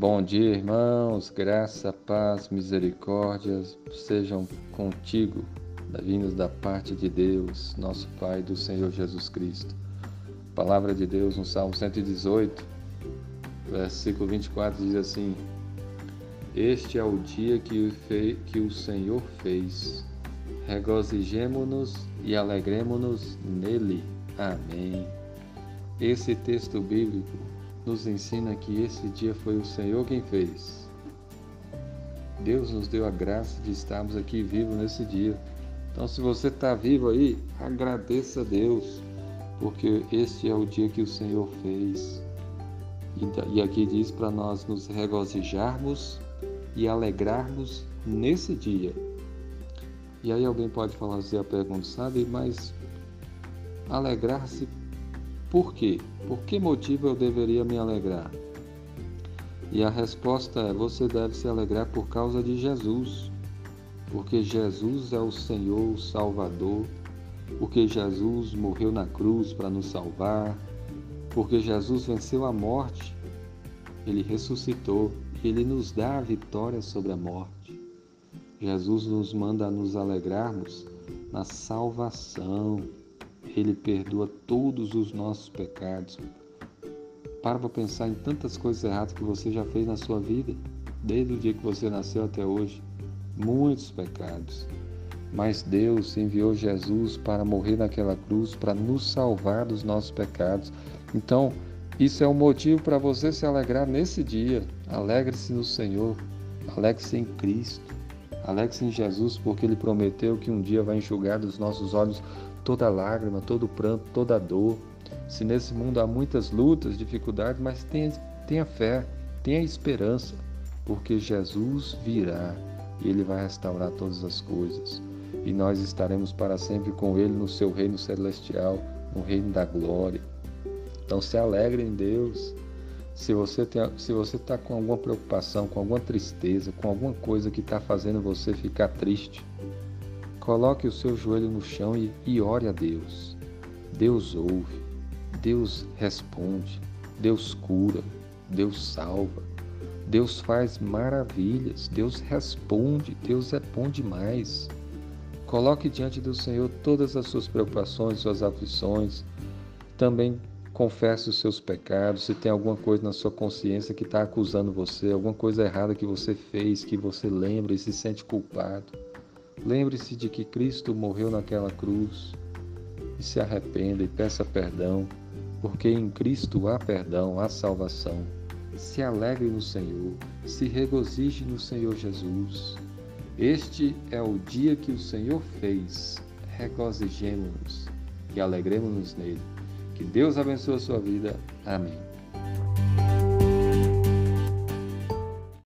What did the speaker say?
Bom dia, irmãos. Graça, paz, misericórdias sejam contigo, vindos da parte de Deus, nosso Pai, do Senhor Jesus Cristo. Palavra de Deus no Salmo 118, versículo 24 diz assim: Este é o dia que o, que o Senhor fez. Regozijemo-nos e alegremo-nos nele. Amém. Esse texto bíblico nos ensina que esse dia foi o Senhor quem fez. Deus nos deu a graça de estarmos aqui vivos nesse dia. Então, se você está vivo aí, agradeça a Deus, porque este é o dia que o Senhor fez. E aqui diz para nós nos regozijarmos e alegrarmos nesse dia. E aí alguém pode fazer a pergunta, sabe, mas alegrar-se por quê? Por que motivo eu deveria me alegrar? E a resposta é: você deve se alegrar por causa de Jesus, porque Jesus é o Senhor, o Salvador, porque Jesus morreu na cruz para nos salvar, porque Jesus venceu a morte, ele ressuscitou e ele nos dá a vitória sobre a morte. Jesus nos manda nos alegrarmos na salvação, ele perdoa todos os nossos pecados. Para para pensar em tantas coisas erradas que você já fez na sua vida, desde o dia que você nasceu até hoje. Muitos pecados. Mas Deus enviou Jesus para morrer naquela cruz, para nos salvar dos nossos pecados. Então, isso é um motivo para você se alegrar nesse dia. Alegre-se no Senhor, alegre-se em Cristo, alegre-se em Jesus, porque Ele prometeu que um dia vai enxugar dos nossos olhos toda lágrima, todo pranto, toda dor. Se nesse mundo há muitas lutas, dificuldades, mas tenha, tenha fé, tenha esperança, porque Jesus virá e Ele vai restaurar todas as coisas. E nós estaremos para sempre com Ele no seu reino celestial, no reino da glória. Então se alegre em Deus. Se você está com alguma preocupação, com alguma tristeza, com alguma coisa que está fazendo você ficar triste, Coloque o seu joelho no chão e, e ore a Deus. Deus ouve, Deus responde, Deus cura, Deus salva, Deus faz maravilhas, Deus responde, Deus é bom demais. Coloque diante do Senhor todas as suas preocupações, suas aflições. Também confesse os seus pecados. Se tem alguma coisa na sua consciência que está acusando você, alguma coisa errada que você fez, que você lembra e se sente culpado. Lembre-se de que Cristo morreu naquela cruz e se arrependa e peça perdão, porque em Cristo há perdão, há salvação. Se alegre no Senhor, se regozije no Senhor Jesus. Este é o dia que o Senhor fez. Regozijemos-nos e alegremos-nos nele. Que Deus abençoe a sua vida. Amém.